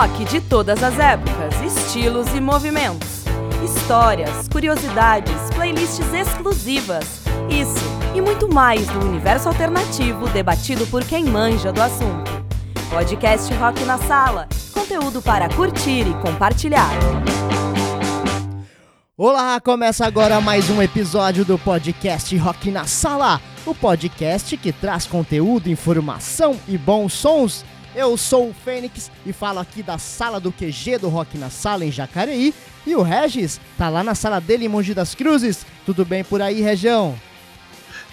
Rock de todas as épocas, estilos e movimentos. Histórias, curiosidades, playlists exclusivas. Isso e muito mais do universo alternativo debatido por quem manja do assunto. Podcast Rock na Sala conteúdo para curtir e compartilhar. Olá, começa agora mais um episódio do podcast Rock na Sala, o podcast que traz conteúdo, informação e bons sons eu sou o Fênix e falo aqui da sala do QG do Rock na Sala em Jacareí. E o Regis tá lá na sala dele em Monte das Cruzes. Tudo bem por aí, Região?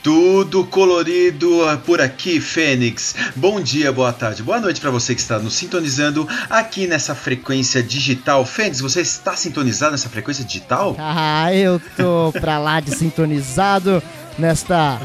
Tudo colorido por aqui, Fênix. Bom dia, boa tarde, boa noite para você que está nos sintonizando aqui nessa frequência digital. Fênix, você está sintonizado nessa frequência digital? Ah, eu tô pra lá de sintonizado nesta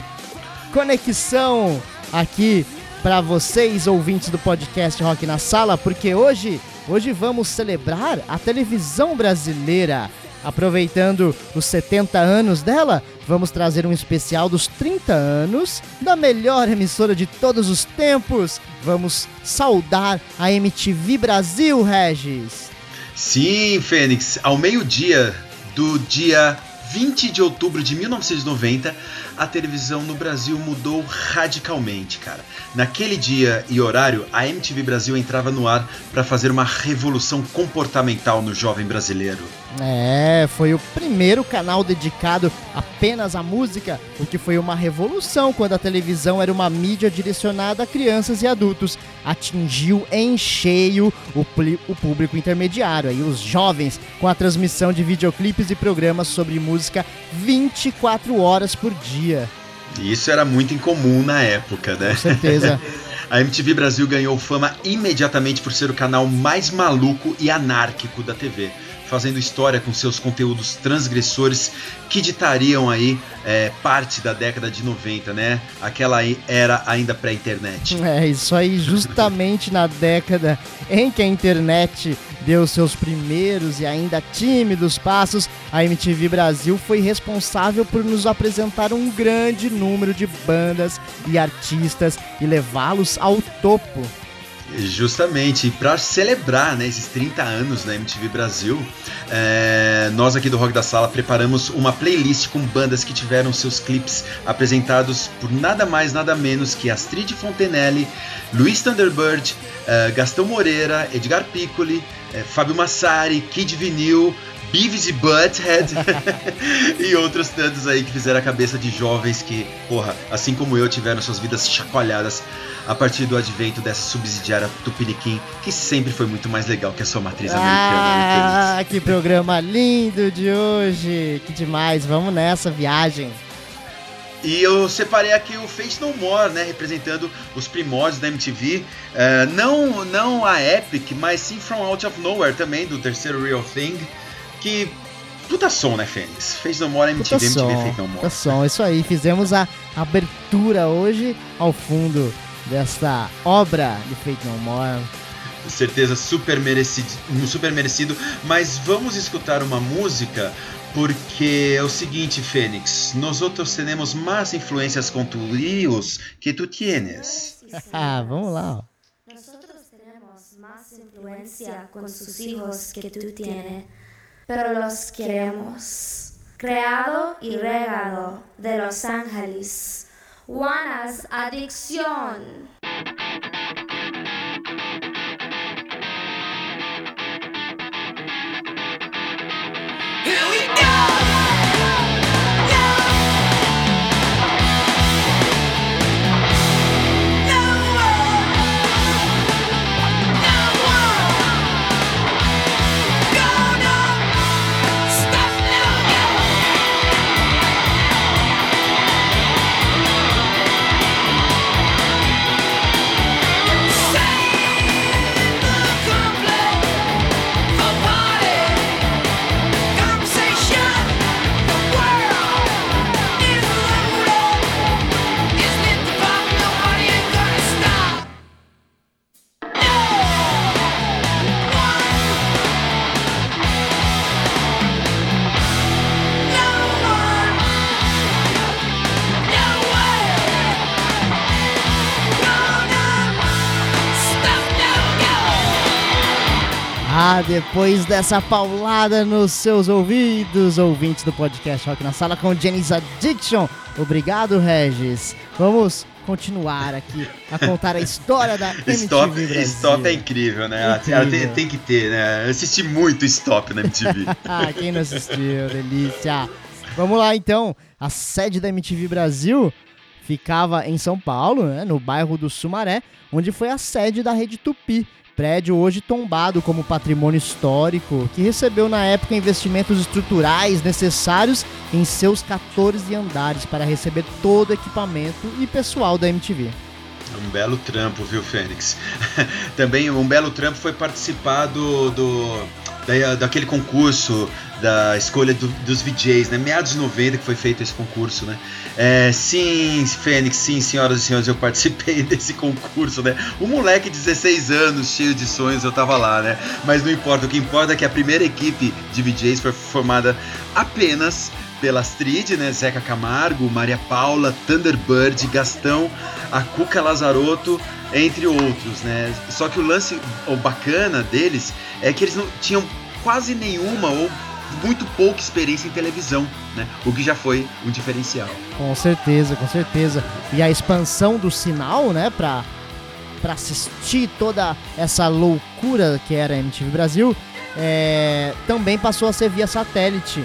conexão aqui para vocês, ouvintes do podcast Rock na Sala, porque hoje, hoje vamos celebrar a televisão brasileira. Aproveitando os 70 anos dela, vamos trazer um especial dos 30 anos da melhor emissora de todos os tempos. Vamos saudar a MTV Brasil, Regis. Sim, Fênix, ao meio-dia do dia 20 de outubro de 1990, a televisão no Brasil mudou radicalmente, cara. Naquele dia e horário, a MTV Brasil entrava no ar para fazer uma revolução comportamental no jovem brasileiro. É, foi o primeiro canal dedicado apenas à música, o que foi uma revolução quando a televisão era uma mídia direcionada a crianças e adultos. Atingiu em cheio o, o público intermediário, aí os jovens, com a transmissão de videoclipes e programas sobre música 24 horas por dia. Isso era muito incomum na época, né? Com certeza. A MTV Brasil ganhou fama imediatamente por ser o canal mais maluco e anárquico da TV fazendo história com seus conteúdos transgressores que ditariam aí é, parte da década de 90, né? Aquela era ainda pré-internet. É, isso aí justamente na década em que a internet deu seus primeiros e ainda tímidos passos, a MTV Brasil foi responsável por nos apresentar um grande número de bandas e artistas e levá-los ao topo. Justamente, para celebrar né, esses 30 anos da MTV Brasil, é, nós aqui do Rock da Sala preparamos uma playlist com bandas que tiveram seus clipes apresentados por nada mais, nada menos que Astrid Fontenelle, Luiz Thunderbird, é, Gastão Moreira, Edgar Piccoli, é, Fábio Massari, Kid Vinil, Beavis e Butthead e outros tantos aí que fizeram a cabeça de jovens que, porra, assim como eu, tiveram suas vidas chacoalhadas a partir do advento dessa subsidiária Tupiniquim, que sempre foi muito mais legal que a sua matriz americana. Ah, que programa lindo de hoje! Que demais! Vamos nessa viagem! E eu separei aqui o Face No More, né, representando os primórdios da MTV. Uh, é, não, não a Epic, mas sim From Out of Nowhere também, do terceiro Real Thing. Que Puta som, né, Fênix? Fez No More MTV, Puta MTV som, fez No More. Puta som, isso aí. Fizemos a abertura hoje ao fundo desta obra de Fate No More. Certeza super merecido, super merecido, mas vamos escutar uma música porque é o seguinte, Fênix, nós outros temos mais influências com tuios que tu tienes. ah, vamos lá. Nós temos mais influência com seus filhos que tu tienes, pero los queremos. Creado y regado de Los Ángeles. Juana's Adicción. Depois dessa paulada nos seus ouvidos, ouvintes do podcast Rock na Sala com Janis Addiction. Obrigado, Regis. Vamos continuar aqui a contar a história da MTV Stop, Brasil. Stop é incrível, né? Ela tem, Incrível. tem que ter, né? Eu assisti muito Stop na MTV. Ah, quem não assistiu, delícia. Vamos lá então. A sede da MTV Brasil ficava em São Paulo, né, no bairro do Sumaré, onde foi a sede da Rede Tupi. Prédio hoje tombado como patrimônio histórico, que recebeu na época investimentos estruturais necessários em seus 14 andares para receber todo o equipamento e pessoal da MTV. Um belo trampo, viu, Fênix? Também um belo trampo foi participar do, do- da- daquele concurso da escolha do- dos VJs, né? Meados de 90 que foi feito esse concurso, né? É, sim, Fênix, sim, senhoras e senhores, eu participei desse concurso, né? Um moleque de 16 anos, cheio de sonhos, eu tava lá, né? Mas não importa, o que importa é que a primeira equipe de VJs foi formada apenas pela Astrid, né? Zeca Camargo, Maria Paula, Thunderbird, Gastão, a Cuca Lazarotto, entre outros, né? Só que o lance, o bacana deles é que eles não tinham quase nenhuma ou muito pouca experiência em televisão, né? O que já foi um diferencial. Com certeza, com certeza. E a expansão do sinal, né, pra, pra assistir toda essa loucura que era a MTV Brasil, é, também passou a ser via satélite,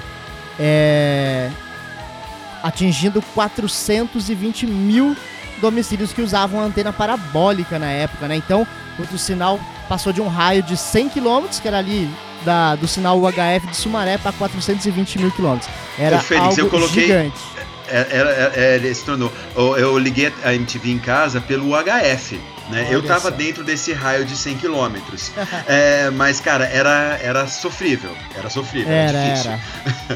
é, atingindo 420 mil domicílios que usavam antena parabólica na época, né? Então, o sinal passou de um raio de 100 km, que era ali da, do sinal UHF de Sumaré, para 420 mil quilômetros. Era Ô, Fênix, algo eu coloquei- gigante. É, era- é, é, ele se tornou. Eu, eu liguei a MTV em casa pelo UHF. Né? Olha Eu tava só. dentro desse raio de 100 quilômetros. É, mas, cara, era, era sofrível. Era sofrível. Era, difícil. era.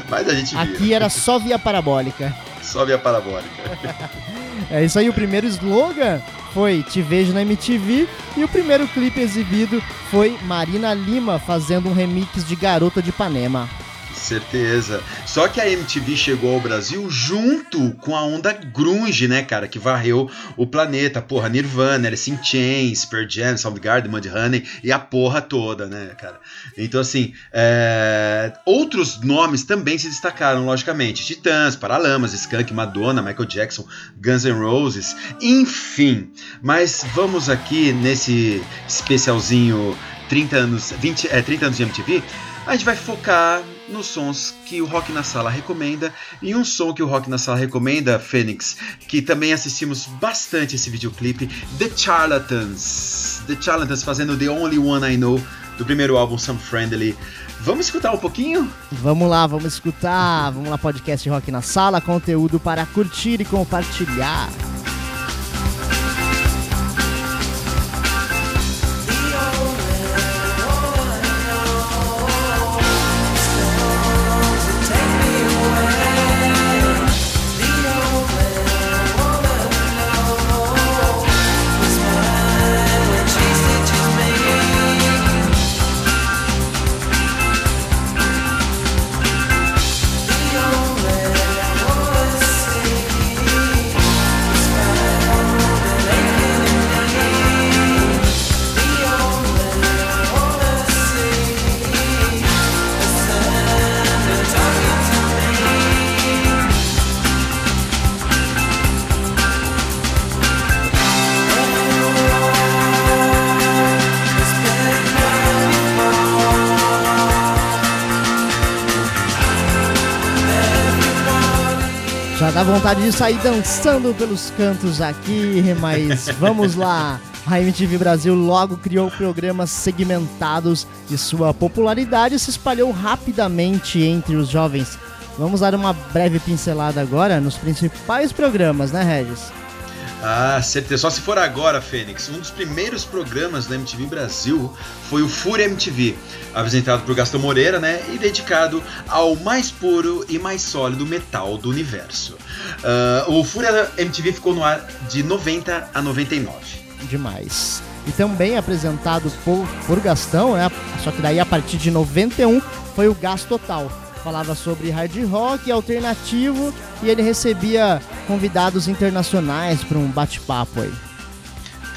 Mas a gente via. Aqui era só via parabólica. Sobe a parabólica. É isso aí, o primeiro slogan foi Te Vejo na MTV e o primeiro clipe exibido foi Marina Lima fazendo um remix de Garota de Ipanema. Certeza. Só que a MTV chegou ao Brasil junto com a onda grunge, né, cara, que varreu o planeta. Porra, Nirvana, Alice in Chains, Pearl Jam, Soundgarden, Mudhoney e a porra toda, né, cara. Então, assim, é, outros nomes também se destacaram, logicamente. Titãs, Paralamas, Skunk, Madonna, Michael Jackson, Guns N' Roses, enfim. Mas vamos aqui nesse especialzinho 30 anos, 20, é, 30 anos de MTV, a gente vai focar nos sons que o Rock na Sala recomenda e um som que o Rock na Sala recomenda, Fênix, que também assistimos bastante esse videoclipe, The Charlatans. The Charlatans fazendo The Only One I Know do primeiro álbum Some Friendly. Vamos escutar um pouquinho? Vamos lá, vamos escutar. Vamos lá, podcast Rock na Sala, conteúdo para curtir e compartilhar. Vontade de sair dançando pelos cantos aqui, mas vamos lá. A MTV Brasil logo criou programas segmentados e sua popularidade se espalhou rapidamente entre os jovens. Vamos dar uma breve pincelada agora nos principais programas, né, Regis? Ah, certeza. Só se for agora, Fênix. Um dos primeiros programas da MTV Brasil foi o Fúria MTV, apresentado por Gastão Moreira, né? E dedicado ao mais puro e mais sólido metal do universo. Ah, o Fúria MTV ficou no ar de 90 a 99. Demais. E também apresentado por, por Gastão, né? Só que daí a partir de 91 foi o Gas Total. Falava sobre hard rock alternativo e ele recebia convidados internacionais para um bate-papo aí.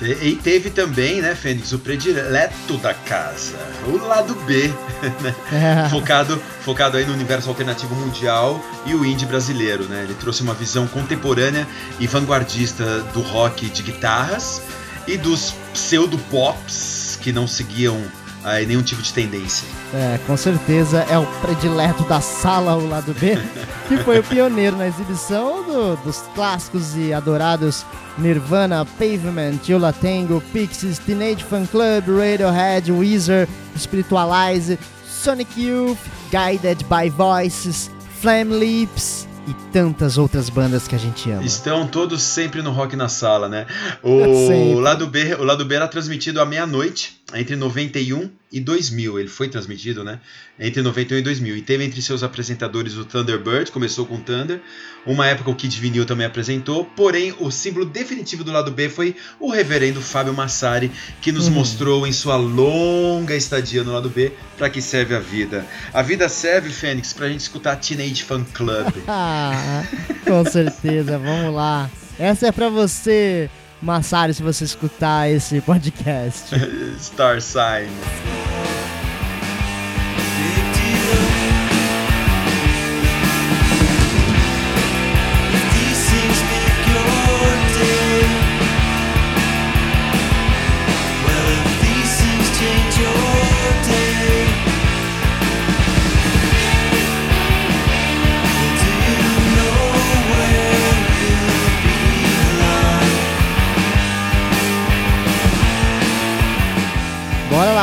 E teve também, né, Fênix, o predileto da casa, o lado B, né? É. focado, focado aí no universo alternativo mundial e o indie brasileiro, né? Ele trouxe uma visão contemporânea e vanguardista do rock de guitarras e dos pseudo-pops que não seguiam aí nenhum tipo de tendência. É, com certeza é o predileto da sala, o lado B, que foi o pioneiro na exibição do- dos clássicos e adorados Nirvana, Pavement, Yola Tango, Pixies, Teenage Fan Club, Radiohead, Weezer, Spiritualize, Sonic Youth, Guided by Voices, Flame Lips e tantas outras bandas que a gente ama. Estão todos sempre no Rock na Sala, né? O lado B, o lado B era transmitido à meia-noite, entre 91 e 2000. Ele foi transmitido, né? Entre 91 e 2000. E teve entre seus apresentadores o Thunderbird, começou com Thunder. Uma época o Kid Vinil também apresentou. Porém, o símbolo definitivo do lado B foi o reverendo Fábio Massari, que nos Uhum. mostrou em sua longa estadia no lado B para que serve a vida. A vida serve, Fênix, pra gente escutar Teenage Fan Club. Ah, com certeza, vamos lá. Essa é pra você, Massari, se você escutar esse podcast. Star Sign.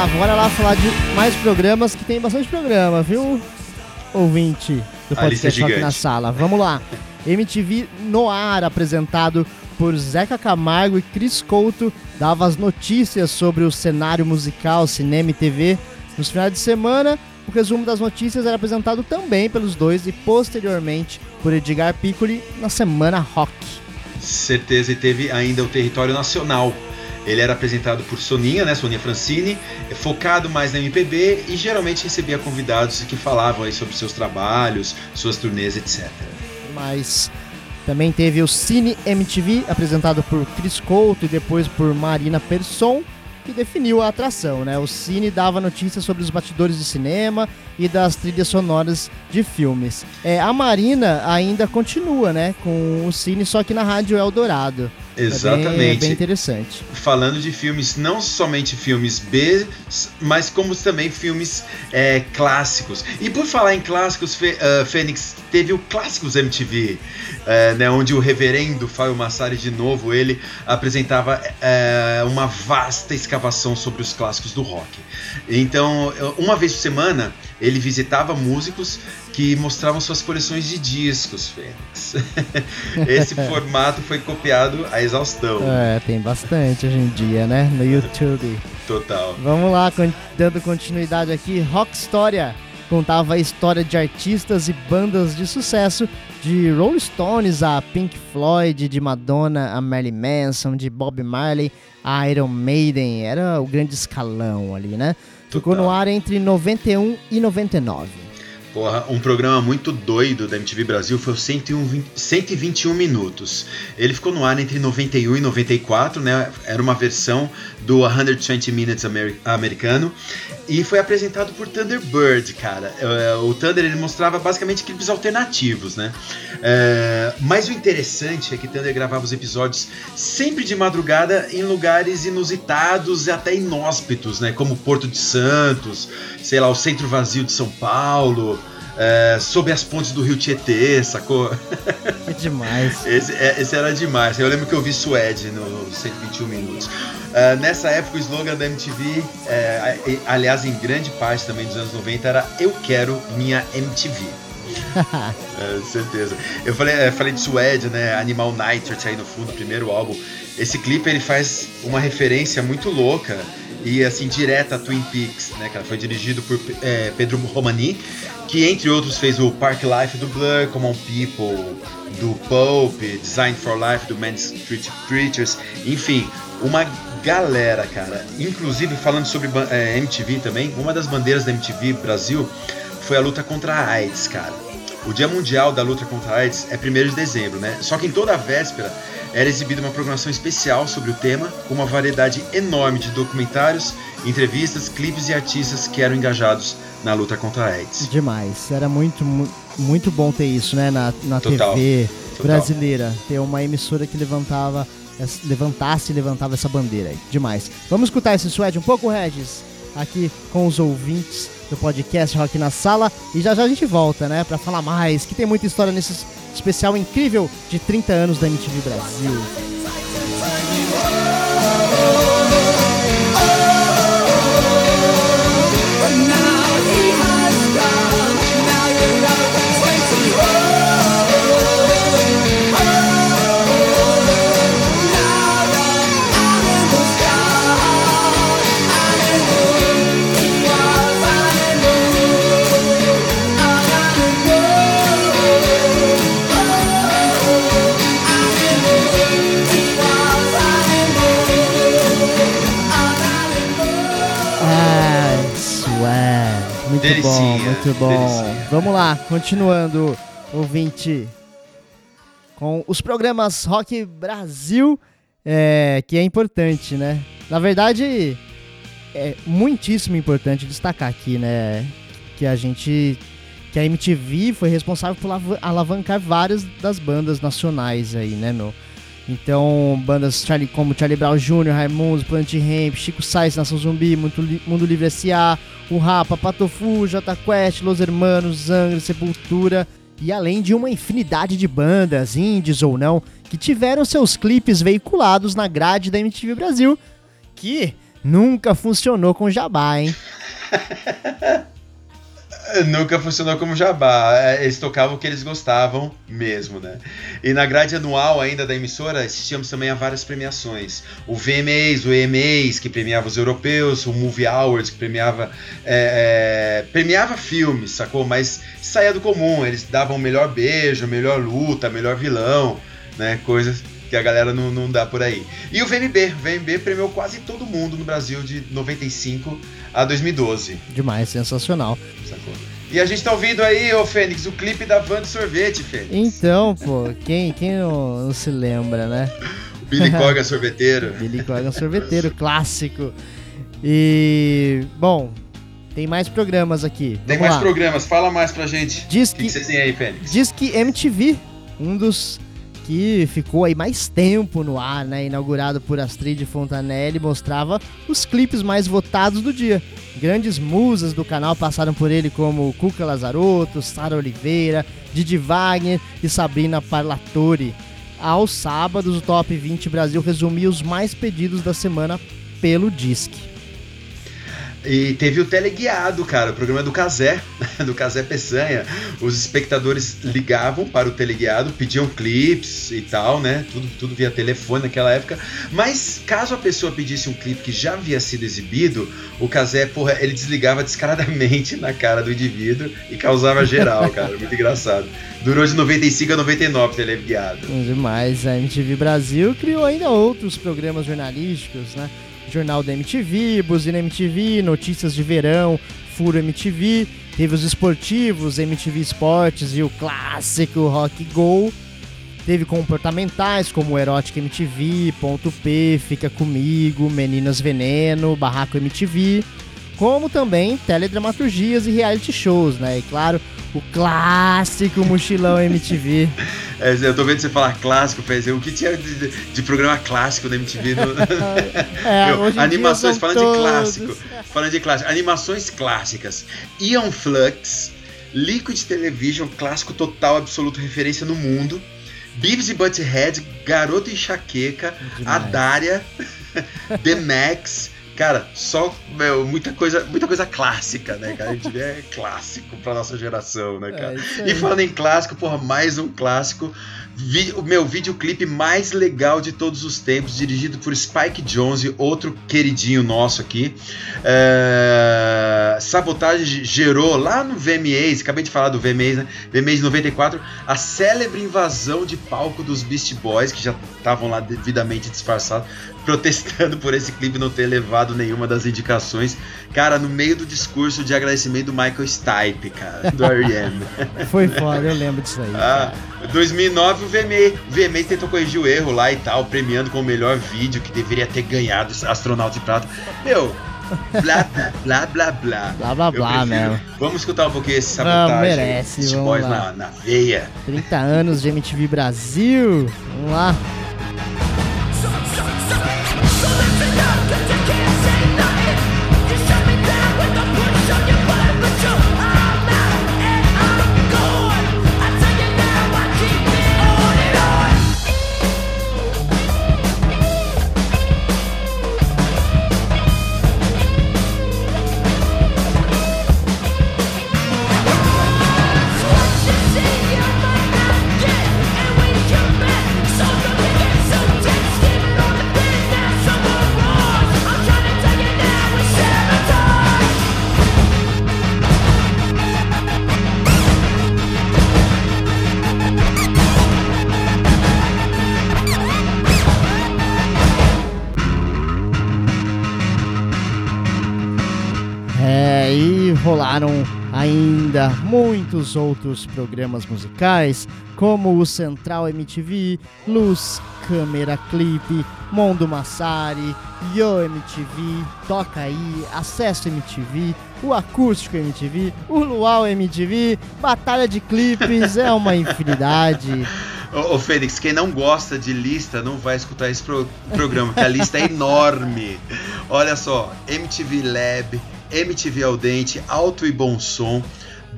Lá, bora lá falar de mais programas, que tem bastante programa, viu? Ouvinte do A lista é podcast na. Sala. Vamos lá. MTV no ar, apresentado por Zeca Camargo e Cris Couto, dava as notícias sobre o cenário musical, cinema e TV. Nos finais de semana, o resumo das notícias era apresentado também pelos dois e posteriormente por Edgar Piccoli na Semana Rock. Certeza, e teve ainda o território nacional. Ele era apresentado por Soninha, né, Soninha Francini, focado mais na MPB e geralmente recebia convidados que falavam aí sobre seus trabalhos, suas turnês, etc. Mas também teve o Cine MTV, apresentado por Chris Couto e depois por Marina Persson, que definiu a atração, né? O Cine dava notícias sobre os batidores de cinema e das trilhas sonoras de filmes. É, a Marina ainda continua, né, com o Cine, só que na Rádio Eldorado. É bem- É Exatamente. bem, interessante. Falando de filmes, não somente filmes B, mas como também filmes é, clássicos. E por falar em clássicos, Fê- ah, Fênix, teve o Clássicos MTV, é, né, onde o reverendo Fábio Massari, de novo, ele apresentava é, uma vasta escavação sobre os clássicos do rock. Então, uma vez por semana, ele visitava músicos que mostravam suas coleções de discos, Fênix. Esse formato foi copiado à exaustão. É, tem bastante hoje em dia, né, no YouTube. Total. Vamos lá, dando continuidade aqui, Rock História contava a história de artistas e bandas de sucesso, de Rolling Stones a Pink Floyd, de Madonna a Marilyn Manson, de Bob Marley a Iron Maiden, era o grande escalão ali, né? Ficou no ar entre 91 e 99. Porra, um programa muito doido da MTV Brasil foi o 101, vin- 121 minutos. Ele ficou no ar entre 91 e 94, né? Era uma versão do 120 Minutes Ameri- americano e foi apresentado por Thunderbird, cara. É, O Thunder ele mostrava basicamente clipes alternativos, né? É, Mas o interessante é que Thunder gravava os episódios sempre de madrugada em lugares inusitados e até inóspitos, né? Como Porto de Santos, sei lá, o Centro Vazio de São Paulo, é, sob as pontes do Rio Tietê, sacou? É demais. Esse, é- esse era demais. Eu lembro que eu vi Suede no 121 Minutos. Ah, nessa época, o slogan da MTV, é, aliás, em grande parte também dos anos 90, era Eu quero minha MTV. É, certeza. Eu falei, é, falei de Suede, né? Animal Nitrate aí no fundo, primeiro álbum. Esse clipe ele faz uma referência muito louca e assim direta a Twin Peaks, né? Cara, foi dirigido por é, Pedro Romani, que entre outros fez o Park Life do Blur, Common People do Pulp, Design for Life do Man Street Preachers, enfim, uma galera, cara. Inclusive falando sobre é, MTV também, uma das bandeiras da MTV Brasil foi a luta contra a AIDS, cara. O Dia Mundial da Luta contra a AIDS é 1 de dezembro, né? Só que em toda a véspera era exibida uma programação especial sobre o tema, com uma variedade enorme de documentários, entrevistas, clipes e artistas que eram engajados na luta contra a AIDS. Demais. Era muito, mu- muito bom ter isso, né? Na, na Total, TV total. brasileira. Ter uma emissora que levantava, levantasse e levantava essa bandeira aí. Demais. Vamos escutar esse suede um pouco, Regis? Aqui com os ouvintes do podcast Rock na Sala. E já já a gente volta, né? Pra falar mais, que tem muita história nesse especial incrível de 30 anos da MTV Brasil. Muito bom. delicinha. Vamos lá, continuando, ouvinte, com os programas Rock Brasil, é, que é importante, né? Na verdade, é muitíssimo importante destacar aqui, né? Que a gente. Que a MTV foi responsável por alav- alavancar várias das bandas nacionais aí, né, meu? Então, bandas Charlie, como Charlie Brown Jr., Raimundos, Planet Ramp, Chico Sainz, Nação Zumbi, Mundo, Li- Mundo Livre S.A., O Rapa, Patofu, J Quest, Los Hermanos, Angra, Sepultura e além de uma infinidade de bandas, indies ou não, que tiveram seus clipes veiculados na grade da MTV Brasil, que nunca funcionou com jabá, hein? Nunca funcionou como jabá. É, Eles tocavam o que eles gostavam mesmo, né? E na grade anual ainda da emissora, assistíamos também a várias premiações. O VMAs, o EMAs, que premiava os europeus, o Movie Awards, que premiava, é, é, premiava filmes, sacou? Mas saía do comum. Eles davam melhor beijo, melhor luta, melhor vilão, né? Coisas que a galera não, não dá por aí. E o VMB. O VMB premiou quase todo mundo no Brasil de 95 a 2012. Demais, sensacional. Sacou? E a gente tá ouvindo aí, ô Fênix, o clipe da Van de Sorvete, Fênix. Então, pô, quem, quem não, não se lembra, né? Billy Corgan sorveteiro. Billy Corgan sorveteiro, clássico. E, bom, tem mais programas aqui. Tem Vamos mais lá. programas, fala mais pra gente. Diz O que, que, que vocês têm aí, Fênix? diz que MTV, um dos que ficou aí mais tempo no ar, né? Inaugurado por Astrid Fontanelli, mostrava os clipes mais votados do dia. Grandes musas do canal passaram por ele como Cuca Lazarotto, Sara Oliveira, Didi Wagner e Sabrina Parlatore. Aos sábados, o Top 20 Brasil resumia os mais pedidos da semana pelo Disque. E teve o teleguiado, cara, o programa do Casé, do Casé Peçanha. Os espectadores ligavam para o teleguiado, pediam clipes e tal, né? Tudo, tudo via telefone naquela época. Mas caso a pessoa pedisse um clipe que já havia sido exibido, o Casé, porra, ele desligava descaradamente na cara do indivíduo e causava geral, cara. Muito engraçado. Durou de 95 a 99 o teleguiado. Demais, a MTV Brasil criou ainda outros programas jornalísticos, né? Jornal da MTV, Buzina MTV, Notícias de Verão, Furo MTV, teve os esportivos, MTV Esportes e o clássico Rock Go. Teve comportamentais como Erótica MTV, Ponto P, Fica Comigo, Meninas Veneno, Barraco MTV, como também teledramaturgias e reality shows, né? E claro, o clássico Mochilão MTV. É, eu tô vendo você falar clássico, Fez. O que tinha de, de programa clássico da MTV? No... É, Meu, animações, falando de todos. clássico. Falando de clássico, animações clássicas. Ion Flux, Liquid Television, clássico total, absoluto, referência no mundo. Beavis e Butthead, Garoto Enxaqueca, a Demais. Dária, The Max. Cara, só meu, muita coisa, muita coisa clássica, né, cara? A gente é clássico pra nossa geração, né, cara? É, E falando em clássico, porra, mais um clássico. Vi- o meu videoclipe mais legal de todos os tempos, dirigido por Spike Jonze, outro queridinho nosso aqui. É, Sabotagem gerou lá no VMAs, acabei de falar do VMAs, né? VMAs 94, a célebre invasão de palco dos Beast Boys, que já estavam lá devidamente disfarçados, protestando por esse clipe não ter levado nenhuma das indicações. Cara, no meio do discurso de agradecimento do Michael Stipe, cara, do R.E.M. Foi foda, eu lembro disso aí. Ah, 2009 o VMA, o VMA tentou corrigir o erro lá e tal, premiando com o melhor vídeo que deveria ter ganhado Astronauta de Prata. Meu, blá blá blá blá. Blá, blá, blá mesmo. Vamos escutar um pouquinho esse sabotagem. merece, Beast vamos lá. na, na veia. 30 anos de MTV Brasil. Vamos lá. Muitos outros programas musicais, como o Central MTV, Luz, Câmera Clipe, Mondo Massari, Yo MTV, Toca Aí, Acesso MTV, o Acústico MTV, o Luau MTV, Batalha de Clipes, é uma infinidade. Ô, ô, Fênix, quem não gosta de lista não vai escutar esse pro- programa, porque a lista é enorme. Olha só, MTV Lab, MTV Al Dente, Alto e Bom Som,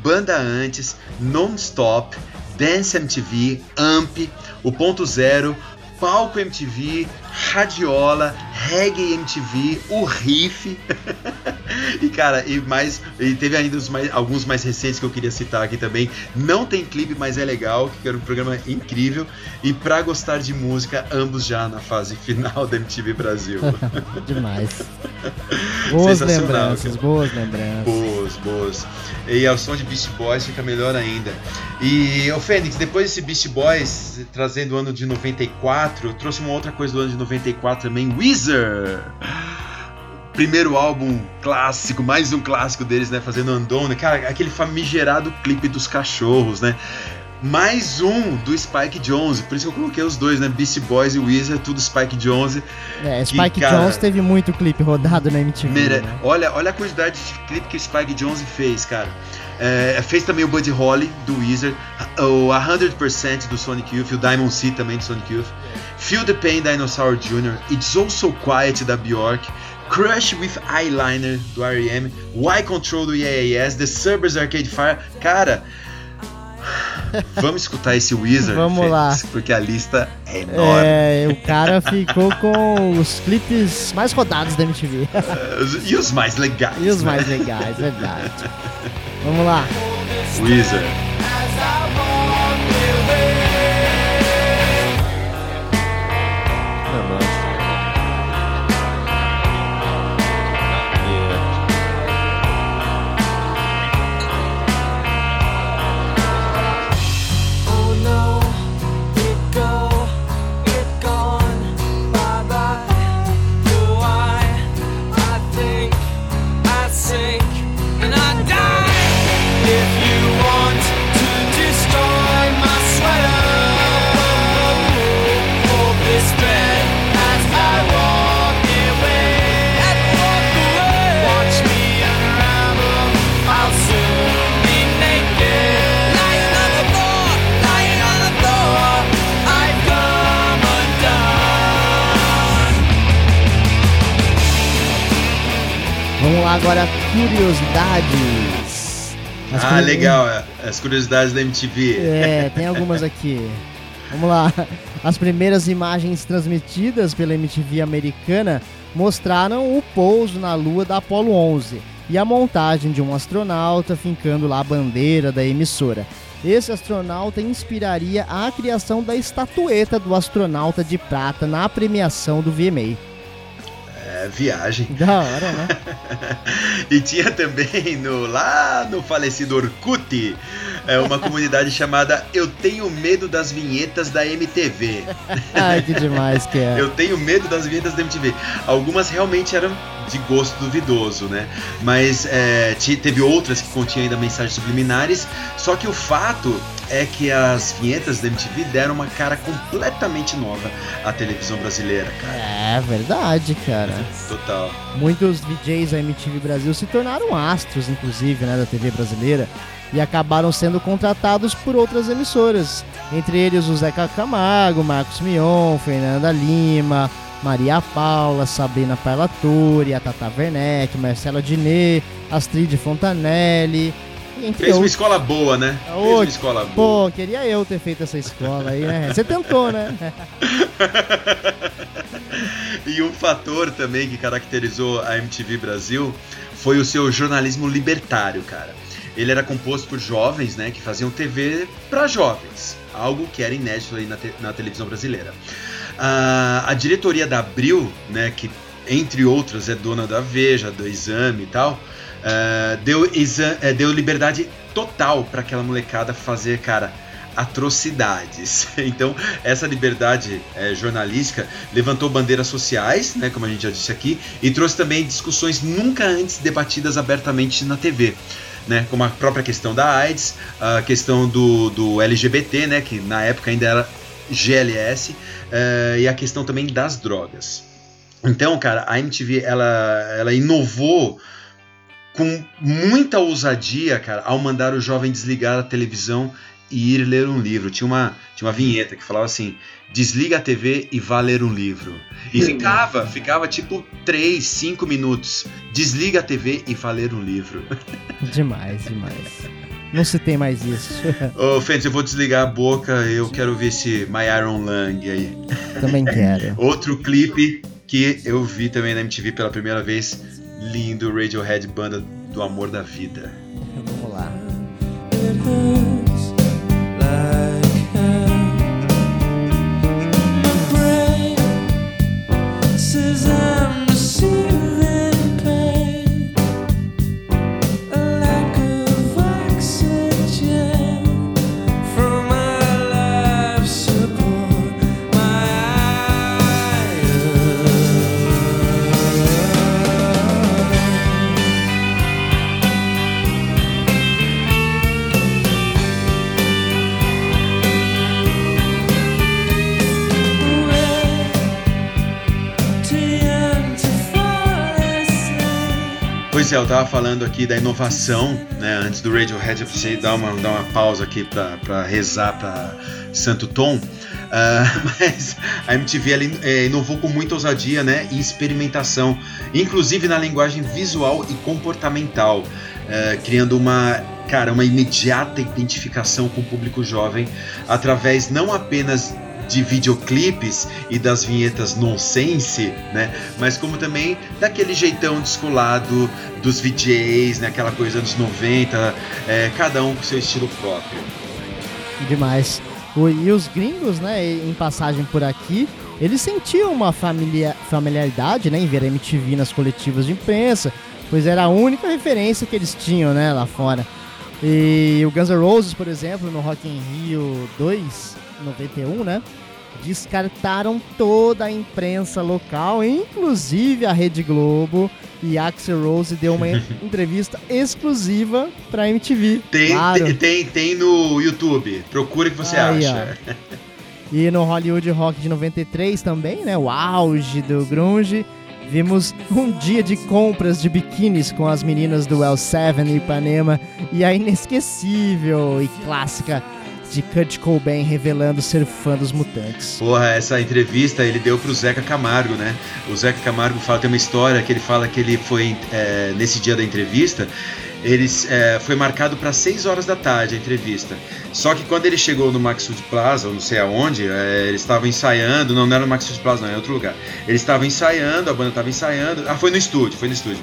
Banda Antes, Non-Stop, Dance MTV, Amp, O Ponto Zero, Palco MTV, Radiola, Reggae MTV, o Riff. e cara, e mais, e teve ainda os mais- alguns mais recentes que eu queria citar aqui também. Não tem clipe, mas é legal, que era um programa incrível. E pra gostar de música, ambos já na fase final da MTV Brasil. Demais. Boas lembranças, cara. boas lembranças. Boas, boas. E ao som de Beast Boys fica melhor ainda. E, o Fênix, depois desse Beast Boys, trazendo o ano de 94, eu trouxe uma outra coisa do ano de 94 também, Weezer. Primeiro álbum clássico, mais um clássico deles, né? Fazendo Andona. Cara, aquele famigerado clipe dos cachorros, né? Mais um do Spike Jonze, por isso que eu coloquei os dois, né? Beast Boys e Weezer, tudo Spike Jonze. É, Spike cara- Jones teve muito clipe rodado na MTV. Mere- né? olha, olha a quantidade de clipe que o Spike Jonze fez, cara. É, fez também o Buddy Holly do Weezer, o 100% do Sonic Youth, o Diamond Sea também do Sonic Youth, Feel the Pain Dinosaur Jr., It's All So Quiet da Bjork, Crush with Eyeliner do R.E.M., Why Control do EAS, The Suburbs Arcade Fire. Cara, vamos escutar esse Weezer, Vamos lá. Fênix, porque a lista é enorme. É, o cara ficou com os clipes mais rodados da MTV. E os mais legais. e os né? mais legais, verdade. Vamos lá. Weezer. Agora, curiosidades. As Ah, curi- legal, é, as curiosidades da MTV. É, tem algumas aqui. Vamos lá. As primeiras imagens transmitidas pela MTV americana mostraram o pouso na lua da Apollo 11 e a montagem de um astronauta fincando lá a bandeira da emissora. Esse astronauta inspiraria a criação da estatueta do astronauta de prata na premiação do VMA. É, viagem. Da hora, né? E tinha também no, lá no falecido Orkut É uma comunidade chamada Eu Tenho Medo das Vinhetas da MTV. Ai, que demais que é. Eu tenho medo das vinhetas da MTV. Algumas realmente eram de gosto duvidoso, né? Mas é, te- teve outras que continham ainda mensagens subliminares. Só que o fato é que as vinhetas da MTV deram uma cara completamente nova à televisão brasileira, cara. É verdade, cara. Total. Muitos DJs da MTV Brasil se tornaram astros, inclusive, né, da TV brasileira, e acabaram sendo contratados por outras emissoras. Entre eles o Zeca Camargo, Marcos Mion, Fernanda Lima, Maria Paula, Sabrina Parlatore, a Tata Werneck, Marcela Diné, Astrid Fontanelli, entre Fez uma escola boa, né? Fez Ô, uma escola boa. Pô, queria eu ter feito essa escola aí, né? Você tentou, né? E um fator também que caracterizou a MTV Brasil foi o seu jornalismo libertário, cara. Ele era composto por jovens, né, que faziam TV para jovens, algo que era inédito aí na, te- na televisão brasileira. Ah, a diretoria da Abril, né, que entre outras é dona da Veja, do Exame e tal, ah, deu, exa- eh, deu liberdade total para aquela molecada fazer, cara, atrocidades. Então, essa liberdade eh, jornalística levantou bandeiras sociais, né, como a gente já disse aqui, e trouxe também discussões nunca antes debatidas abertamente na TV. Né, como a própria questão da AIDS, a questão do, do LGBT, né, que na época ainda era GLS, eh, e a questão também das drogas. Então, cara, a MTV ela, ela inovou com muita ousadia, cara, ao mandar o jovem desligar a televisão e ir ler um livro. Tinha uma, tinha uma vinheta que falava assim: desliga a TV e vá ler um livro. E ficava, ficava tipo 3, 5 minutos. Desliga a TV e vá ler um livro. Demais, demais. Não se tem mais isso. Ô, Fênix, eu vou desligar a boca, eu quero ver esse My Iron Lang aí. Também quero. Outro clipe que eu vi também na MTV pela primeira vez. Lindo Radiohead, banda do amor da vida. Vamos lá. É, eu tava falando aqui da inovação, né? Antes do Radiohead, eu precisei dar uma, dar uma pausa aqui pra rezar pra Santo Tom. Ah, mas a MTV ela eh, inovou com muita ousadia né, e experimentação, inclusive na linguagem visual e comportamental, eh, criando uma, cara, uma imediata identificação com o público jovem através não apenas de videoclipes e das vinhetas nonsense, né? Mas como também daquele jeitão descolado dos VJs, né? Aquela coisa dos 90, eh, cada um com seu estilo próprio. Demais. E os gringos, né, em passagem por aqui, eles sentiam uma familia- familiaridade, né, em ver a MTV nas coletivas de imprensa, pois era a única referência que eles tinham, né, lá fora. E o Guns N' Roses, por exemplo, no Rock in Rio 2, 91, né, descartaram toda a imprensa local, inclusive a Rede Globo, e Axel Rose deu uma entrevista exclusiva pra MTV. Tem, claro. tem, tem, tem no YouTube. Procura o que você Aí, acha. E no Hollywood Rock de 93 também, né? O auge do grunge. Vimos um dia de compras de biquínis com as meninas do L7 e Ipanema e a inesquecível e clássica de Kurt Cobain revelando ser fã dos Mutantes. Porra, essa entrevista ele deu pro Zeca Camargo, né? O Zeca Camargo fala, tem uma história que ele fala que ele foi é, nesse dia da entrevista, ele é, foi marcado para 6 horas da tarde a entrevista. Só que quando ele chegou no Maxud Plaza, ou não sei aonde, é, eles estavam ensaiando, não, não era no Maxud Plaza, não, era em outro lugar. Eles estavam ensaiando, a banda estava ensaiando. Ah, foi no estúdio, foi no estúdio.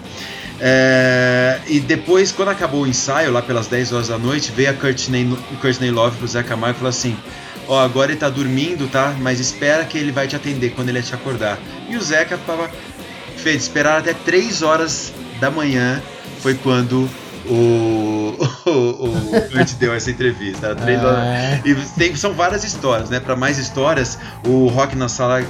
É, e depois, quando acabou o ensaio, lá pelas 10 horas da noite, veio a Courtney, Courtney Love pro Zé Camargo e falou assim: Ó, agora ele tá dormindo, tá? Mas espera que ele vai te atender quando ele te acordar. E o Zeca tava. Fez esperar até 3 horas da manhã. Foi quando o, o, o, Kurt deu essa entrevista. Três É. horas. E tem, são várias histórias, né? Para mais histórias, o Rock na Sala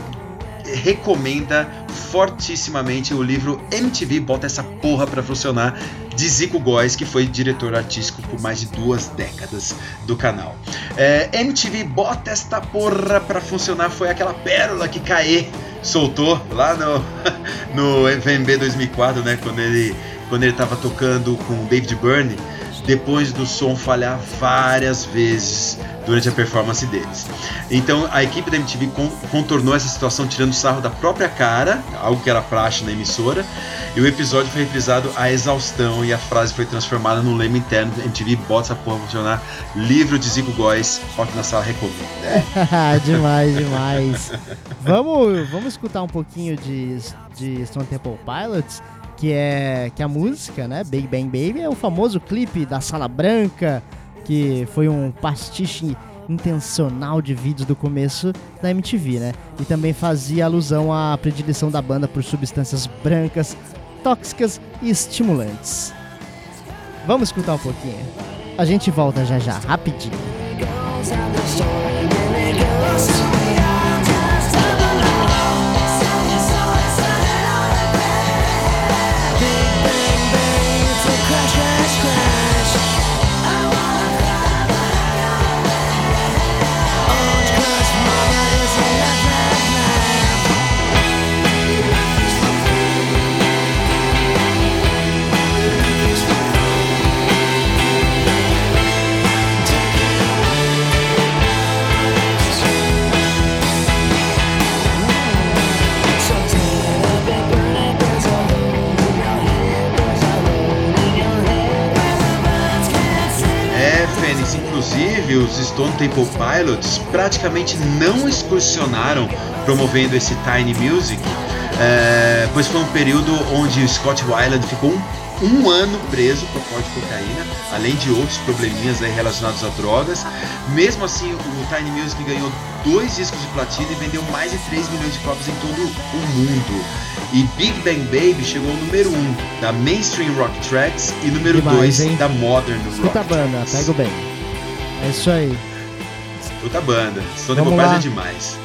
recomenda fortissimamente o livro MTV Bota Essa Porra Pra Funcionar, de Zico Góes, que foi diretor artístico por mais de duas décadas do canal. É, MTV Bota Esta Porra Pra Funcionar foi aquela pérola que Caê soltou lá no, no VMB 2004, né, quando ele quando ele estava tocando com o David Byrne, depois do som falhar várias vezes durante a performance deles. Então a equipe da MTV con- contornou essa situação tirando sarro da própria cara, algo que era praxe na emissora, e o episódio foi reprisado à exaustão e a frase foi transformada num lema interno da MTV bota essa porra funcionar, livro de Zico Góes, Rock na Sala recomenda. demais, demais. Vamos, vamos escutar um pouquinho de, de Stone Temple Pilots, que é que a música, né, Big Bang Baby, é o famoso clipe da Sala Branca, que foi um pastiche intencional de vídeos do começo da MTV, né? E também fazia alusão à predileção da banda por substâncias brancas, tóxicas e estimulantes. Vamos escutar um pouquinho. A gente volta já já, rapidinho. Stone Temple Pilots praticamente não excursionaram promovendo esse Tiny Music, é, pois foi um período onde o Scott Weiland ficou um, um ano preso por porte de cocaína, além de outros probleminhas aí relacionados a drogas. Mesmo assim, o Tiny Music ganhou dois discos de platina e vendeu mais de 3 milhões de cópias em todo o mundo. E Big Bang Baby chegou ao número 1 um da Mainstream Rock Tracks e número Demais, 2 hein? da Modern Rock Escuta a banda, Tracks. pega o bem. É isso aí. Puta banda. Stone. Pilots é demais.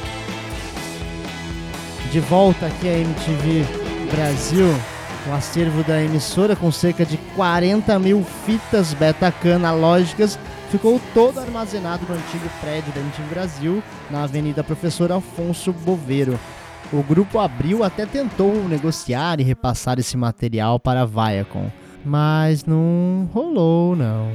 De volta aqui a MTV Brasil, o acervo da emissora com cerca de 40 mil fitas Betacam analógicas ficou todo armazenado no antigo prédio da MTV Brasil, na Avenida Professor Afonso Boveiro. O grupo Abril até tentou negociar e repassar esse material para a Viacom, mas não rolou não.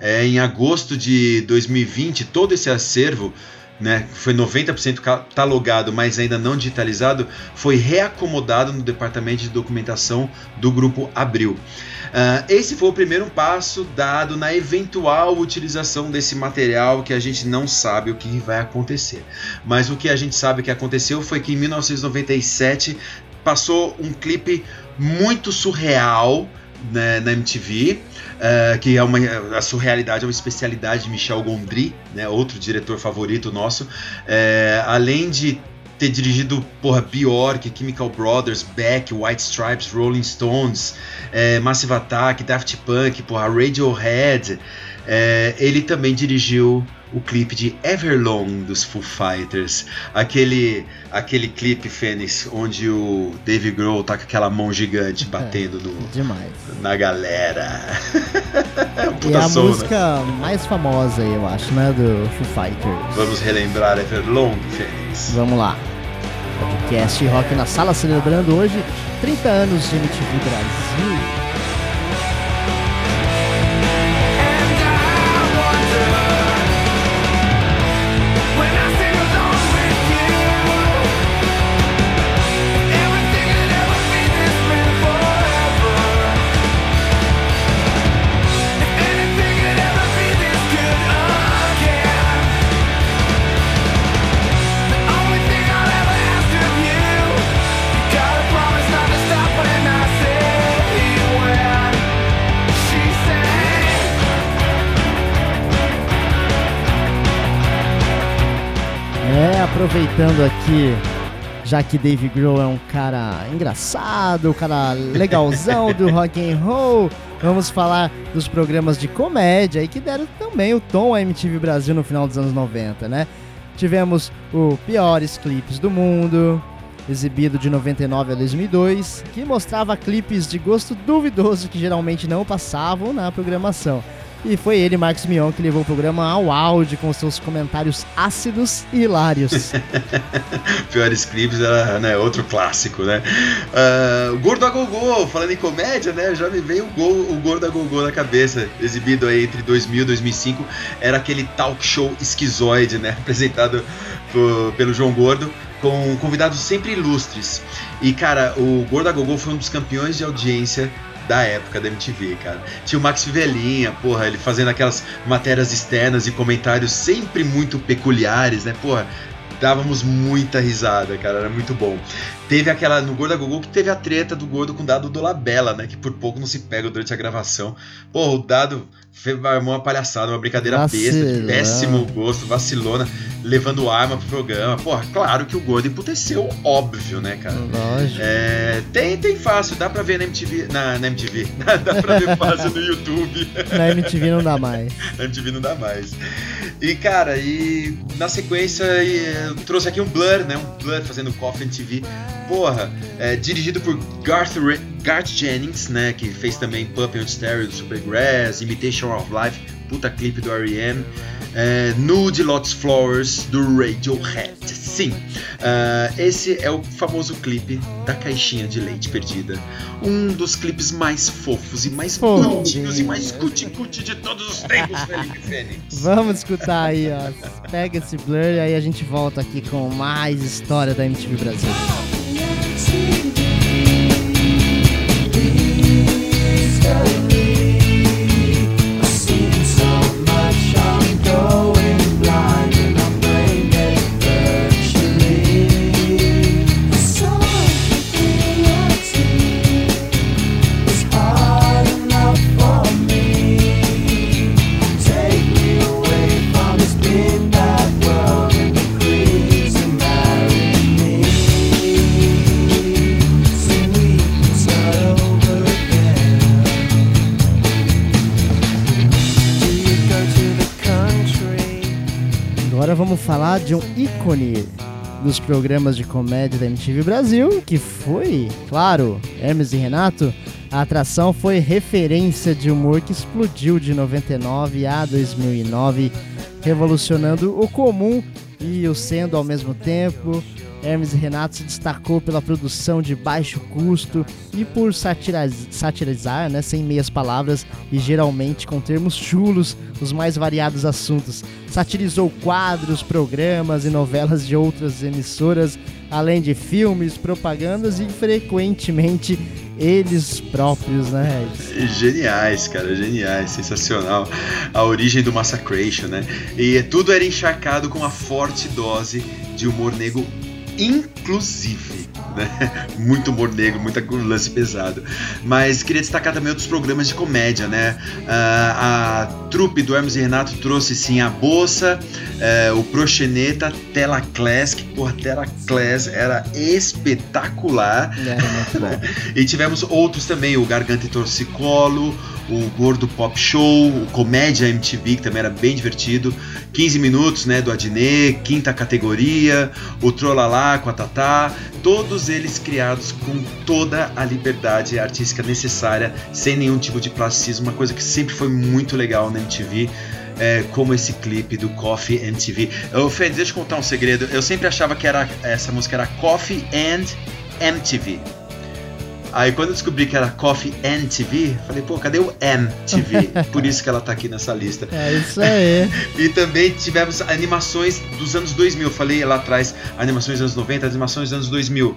É, em agosto de 2020, todo esse acervo, né, foi 90% catalogado, mas ainda não digitalizado, foi reacomodado no departamento de documentação do grupo Abril. Ah, esse foi o primeiro passo dado na eventual utilização desse material que a gente não sabe o que vai acontecer. Mas o que a gente sabe que aconteceu foi que em 1997 passou um clipe muito surreal né, na MTV. Uh, que é uma a surrealidade é uma especialidade de Michel Gondry, né, outro diretor favorito nosso. É, além de ter dirigido porra Bjork, Chemical Brothers, Beck, White Stripes, Rolling Stones, é, Massive Attack, Daft Punk, porra Radiohead. Ele também dirigiu o clipe de Everlong dos Foo Fighters, aquele aquele clipe Fênix onde o Dave Grohl tá com aquela mão gigante batendo no, Demais. na galera. é um E puta a né? música mais famosa, eu acho, né, do Foo Fighters. Vamos relembrar Everlong, Fênix. Vamos lá. Podcast Rock na Sala celebrando hoje 30 anos de MTV Brasil. Aproveitando aqui já que Dave Grohl é um cara engraçado, um cara legalzão do rock and roll. Vamos falar dos programas de comédia aí que deram também o tom à MTV Brasil no final dos anos 90, né? Tivemos o Piores Clipes do Mundo, exibido de 99 a 2002, que mostrava clipes de gosto duvidoso que geralmente não passavam na programação. E foi ele, Marcos Mion, que levou o programa ao auge com seus comentários ácidos e hilários. Piores clipes era né, outro clássico, né? Ah, o Gordo a Gogô, falando em comédia, né? Já me veio o, gol, o Gordo a Gogô na cabeça, exibido aí entre 2000 e 2005. Era aquele talk show esquizoide, né? Apresentado pelo João Gordo, com convidados sempre ilustres. E, cara, o Gordo a Gogô foi um dos campeões de audiência da época da MTV, cara. Tinha o Max Fivelinha, porra, ele fazendo aquelas matérias externas e comentários sempre muito peculiares, né? Porra, dávamos muita risada, cara, era muito bom. Teve aquela no Gordo a Gogô que teve a treta do Gordo com o Dado do Labella, né? Que por pouco não se pega durante a gravação. Porra, o Dado armou uma palhaçada, uma brincadeira besta, de Vacilão. péssimo gosto, vacilona, levando arma pro programa. Porra, claro que o Gordo emputeceu, óbvio, né, cara? Lógico. É, tem, tem fácil, dá pra ver na MTV. Na, na MTV. dá pra ver fácil no YouTube. Na MTV não dá mais. Na MTV não dá mais. E cara, e na sequência eu trouxe aqui um Blur, né? Um Blur fazendo Coffin TV. Porra, é, dirigido por Garth, Re- Garth Jennings, né? Que fez também Puppet on Stereo do Supergrass, Imitation of Life, puta clipe do R.E.M. É, Nude Lots Flowers do Radiohead. Sim, ah, esse é o famoso clipe da caixinha de leite perdida. Um dos clipes mais fofos e mais Fofinho. bonitinhos e mais cuti-cuti de todos os tempos, Felipe Fênix. Vamos escutar aí, ó. Pega esse blur e aí a gente volta aqui com mais história da MTV Brasil. Agora vamos falar de um ícone dos programas de comédia da MTV Brasil, que foi, claro, Hermes e Renato. A atração foi referência de humor que explodiu de 99 a 2009, revolucionando o comum e o sendo ao mesmo tempo. Hermes Renato se destacou pela produção de baixo custo e por satirizar, né, sem meias palavras e geralmente com termos chulos, os mais variados assuntos. Satirizou quadros, programas e novelas de outras emissoras, além de filmes, propagandas e frequentemente eles próprios, né? Geniais, cara, geniais, sensacional. A origem do Massacration, né? E tudo era encharcado com uma forte dose de humor negro, inclusive. Né? Muito humor negro, muita lance pesado. Mas queria destacar também outros programas de comédia, né? Ah, a trupe do Hermes e Renato trouxe sim a Bolsa, eh, o Proxeneta, Tela Class, que porra, Tela Class era espetacular. E tivemos outros também, o Garganta e Torcicolo, o Gordo Pop Show, o Comédia MTV, que também era bem divertido, 15 minutos, né, do Adnet, quinta categoria, o Trolalá com a Tatá, todos eles criados com toda a liberdade artística necessária, sem nenhum tipo de plasticismo, uma coisa que sempre foi muito legal na MTV. É, como esse clipe do Coffee MTV. Ô, Fê, deixa eu contar um segredo. Eu sempre achava que era essa música era Coffee and MTV. Aí quando eu descobri que era Coffee and TV, falei, pô, cadê o MTV? Por isso que ela tá aqui nessa lista. É isso aí. E também tivemos animações dos anos 2000. Eu falei lá atrás, animações dos anos 90, animações dos anos 2000.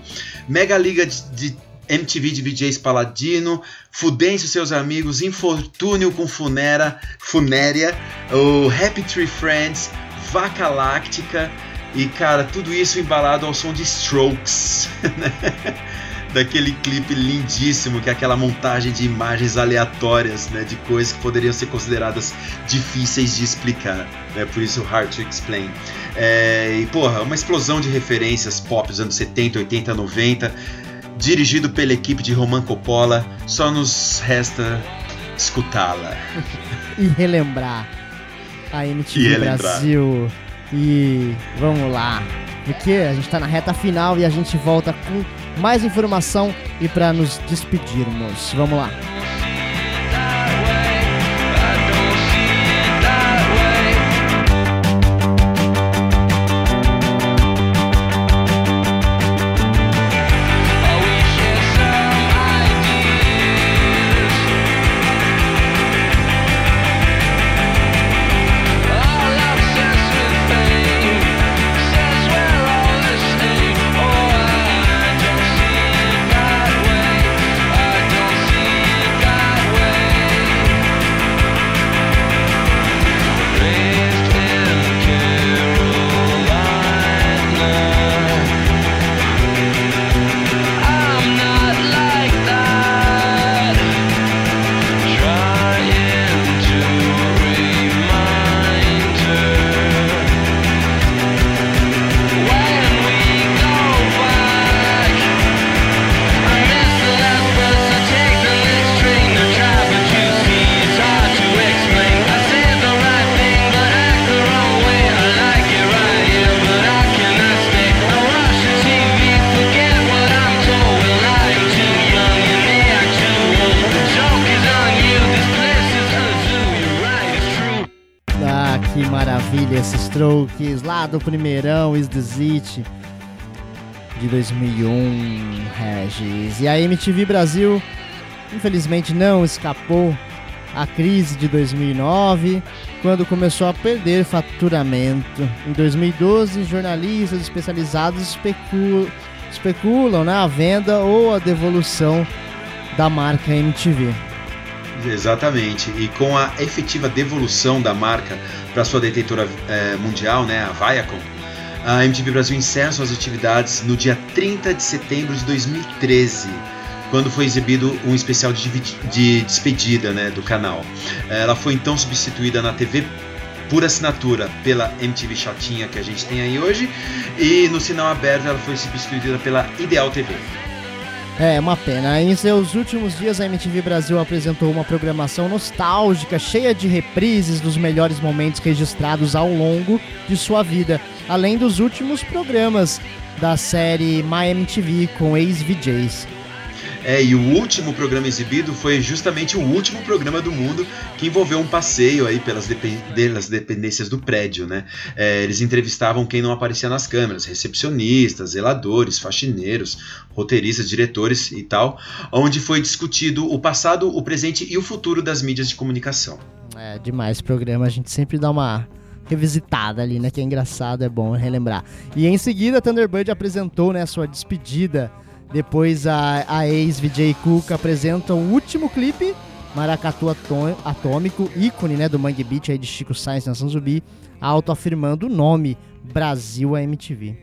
Mega Liga de, de MTV de VJs Paladino, Fudêncio e seus amigos, Infortúnio com Funera, Funéria, o Happy Tree Friends, Vaca Láctica e, cara, tudo isso embalado ao som de Strokes. daquele clipe lindíssimo, que é aquela montagem de imagens aleatórias, né, de coisas que poderiam ser consideradas difíceis de explicar, né, por isso Hard to Explain. É, e porra, uma explosão de referências pop dos anos 70, 80, 90, dirigido pela equipe de Roman Coppola, só nos resta escutá-la. E relembrar a MTV. Brasil. E vamos lá. Porque a gente tá na reta final e a gente volta com mais informação e para nos despedirmos. Vamos lá. E a MTV Brasil, infelizmente, não escapou a crise de 2009, quando começou a perder faturamento. Em 2012, jornalistas especializados especu- especulam né, a venda ou a devolução da marca MTV. Exatamente. E com a efetiva devolução da marca para sua detentora eh, mundial, né, a Viacom, a MTV Brasil encerra suas atividades no dia 30 de setembro de 2013, quando foi exibido um especial de, de despedida né, do canal. Ela foi então substituída na TV por assinatura pela MTV Chatinha que a gente tem aí hoje e no sinal aberto ela foi substituída pela Ideal TV. É, uma pena. Em seus últimos dias, a MTV Brasil apresentou uma programação nostálgica, cheia de reprises dos melhores momentos registrados ao longo de sua vida, além dos últimos programas da série My MTV com ex-VJs. É, e o último programa exibido foi justamente o último programa do mundo que envolveu um passeio aí pelas, depen- pelas dependências do prédio, né? É, eles entrevistavam quem não aparecia nas câmeras, recepcionistas, zeladores, faxineiros, roteiristas, diretores e tal, onde foi discutido o passado, o presente e o futuro das mídias de comunicação. É demais esse programa, a gente sempre dá uma revisitada ali, né? Que é engraçado, é bom relembrar. E em seguida, Thunderbird apresentou né, sua despedida. Depois a, a ex-VJ Cook apresenta o último clipe, Maracatu Atô- Atômico, ícone né, do Mangue Beat aí de Chico Sainz na Zumbi, autoafirmando o nome Brasil MTV.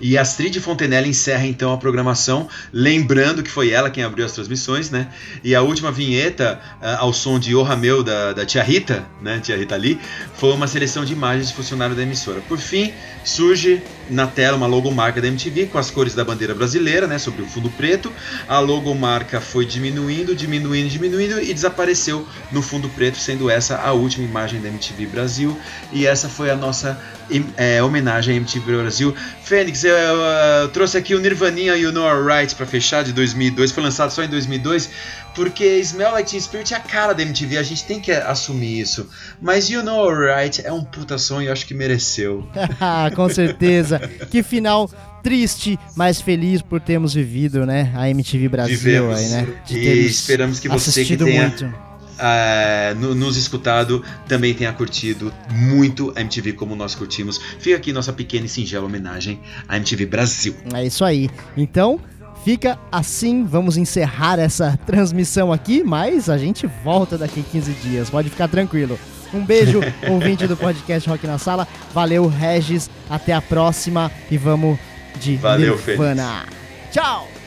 E Astrid Fontenelle encerra então a programação, lembrando que foi ela quem abriu as transmissões, né? E a última vinheta, ah, ao som de O Rameu da, da Tia Rita, né? Tia Rita Lee, foi uma seleção de imagens de funcionário da emissora. Por fim, surge na tela uma logomarca da MTV com as cores da bandeira brasileira, né? Sobre o fundo preto. A logomarca foi diminuindo, diminuindo, diminuindo e desapareceu no fundo preto, sendo essa a última imagem da MTV Brasil. E essa foi a nossa é, homenagem à MTV Brasil. Fênix, eu, eu, trouxe aqui o Nirvaninha You Know Alright pra fechar de 2002. Foi lançado só em 2002 porque Smell Like Teen Spirit é a cara da MTV. A gente tem que assumir isso. Mas You Know Alright é um puta som e eu acho que mereceu. Com certeza. que final triste, mas feliz por termos vivido, né? A MTV Brasil Vivemos. aí, né? E esperamos que você que tenha muito. ah, no- nos escutado também tenha curtido muito a MTV como nós curtimos. Fica aqui nossa pequena e singela homenagem à MTV Brasil. É isso aí. Então, fica assim. Vamos encerrar essa transmissão aqui, mas a gente volta daqui 15 dias. Pode ficar tranquilo. Um beijo, ouvinte do podcast Rock na Sala. Valeu, Regis. Até a próxima e vamos de Valeu, Nirvana. Tchau!